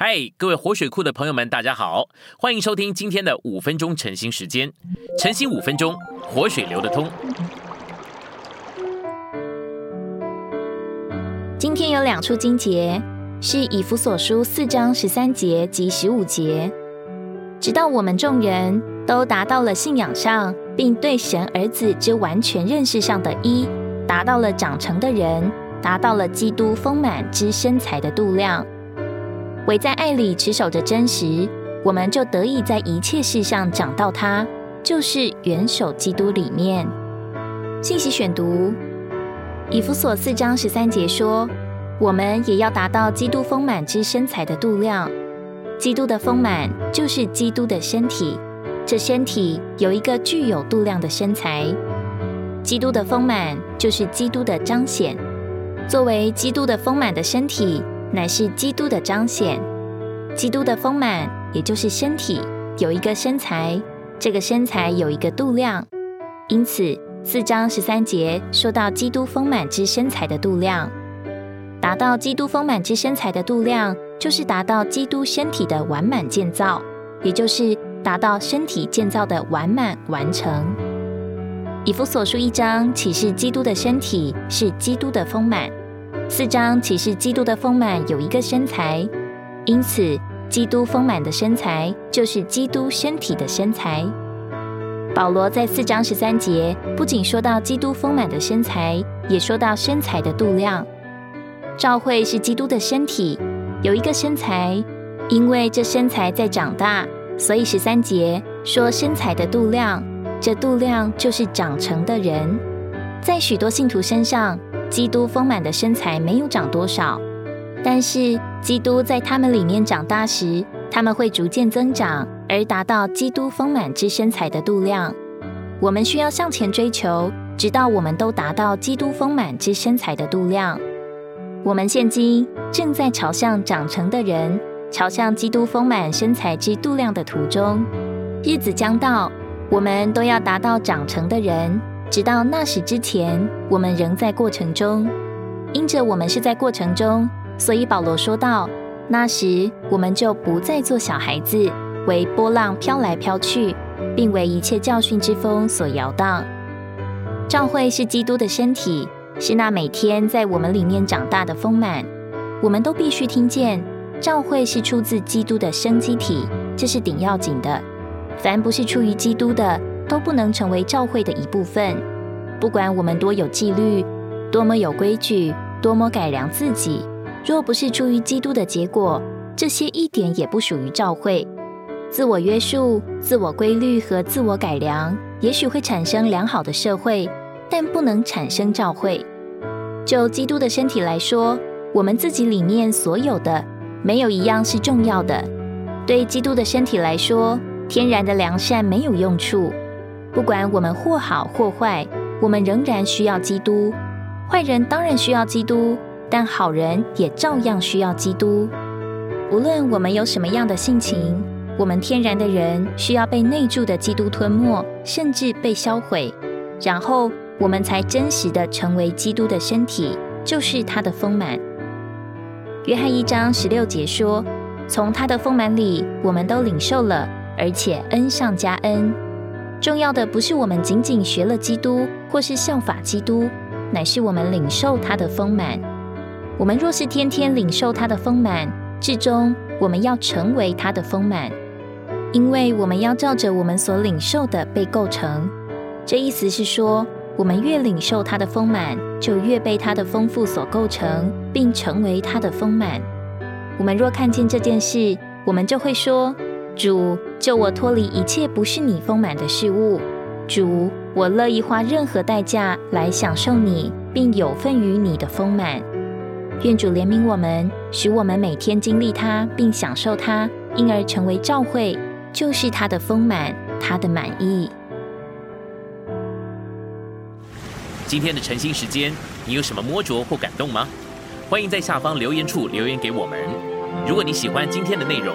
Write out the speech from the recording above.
嗨，各位活水库的朋友们，大家好，欢迎收听今天的五分钟晨兴时间。晨兴五分钟，活水流得通。今天有两处经节，是以弗所书四章十三节及十五节。直到我们众人都达到了信仰上，并对神儿子之完全认识上的一，达到了长成的人，达到了基督丰满之身材的度量。唯在爱里持守着真实，我们就得以在一切事上长到他，就是元首基督里面。信息选读：以弗所四章十三节说，我们也要达到基督丰满之身材的度量。基督的丰满就是基督的身体，这身体有一个具有度量的身材。基督的丰满就是基督的彰显，作为基督的丰满的身体。乃是基督的彰显，基督的丰满，也就是身体有一个身材，这个身材有一个度量。因此，四章十三节说到基督丰满之身材的度量，达到基督丰满之身材的度量，就是达到基督身体的完满建造，也就是达到身体建造的完满完成。以弗所书一章启示基督的身体是基督的丰满。四章启示基督的丰满有一个身材，因此基督丰满的身材就是基督身体的身材。保罗在四章十三节不仅说到基督丰满的身材，也说到身材的度量。召会是基督的身体，有一个身材，因为这身材在长大，所以十三节说身材的度量，这度量就是长成的人，在许多信徒身上。基督丰满的身材没有长多少，但是基督在他们里面长大时，他们会逐渐增长，而达到基督丰满之身材的度量。我们需要向前追求，直到我们都达到基督丰满之身材的度量。我们现今正在朝向长成的人，朝向基督丰满身材之度量的途中。日子将到，我们都要达到长成的人。直到那时之前，我们仍在过程中。因着我们是在过程中，所以保罗说道：“那时我们就不再做小孩子，为波浪飘来飘去，并为一切教训之风所摇荡。”教会是基督的身体，是那每天在我们里面长大的丰满。我们都必须听见，教会是出自基督的生机体，这是顶要紧的。凡不是出于基督的，都不能成为教会的一部分。不管我们多有纪律，多么有规矩，多么改良自己，若不是出于基督的结果，这些一点也不属于教会。自我约束、自我规律和自我改良，也许会产生良好的社会，但不能产生教会。就基督的身体来说，我们自己里面所有的，没有一样是重要的。对基督的身体来说，天然的良善没有用处。不管我们或好或坏，我们仍然需要基督。坏人当然需要基督，但好人也照样需要基督。无论我们有什么样的性情，我们天然的人需要被内住的基督吞没，甚至被销毁，然后我们才真实的成为基督的身体，就是他的丰满。约翰一章十六节说：“从他的丰满里，我们都领受了，而且恩上加恩。”重要的不是我们仅仅学了基督，或是效法基督，乃是我们领受他的丰满。我们若是天天领受他的丰满，至终我们要成为他的丰满，因为我们要照着我们所领受的被构成。这意思是说，我们越领受他的丰满，就越被他的丰富所构成，并成为他的丰满。我们若看见这件事，我们就会说。主救我脱离一切不是你丰满的事物。主，我乐意花任何代价来享受你，并有份于你的丰满。愿主怜悯我们，使我们每天经历它，并享受它，因而成为教会，就是他的丰满，他的满意。今天的晨兴时间，你有什么摸着或感动吗？欢迎在下方留言处留言给我们。如果你喜欢今天的内容，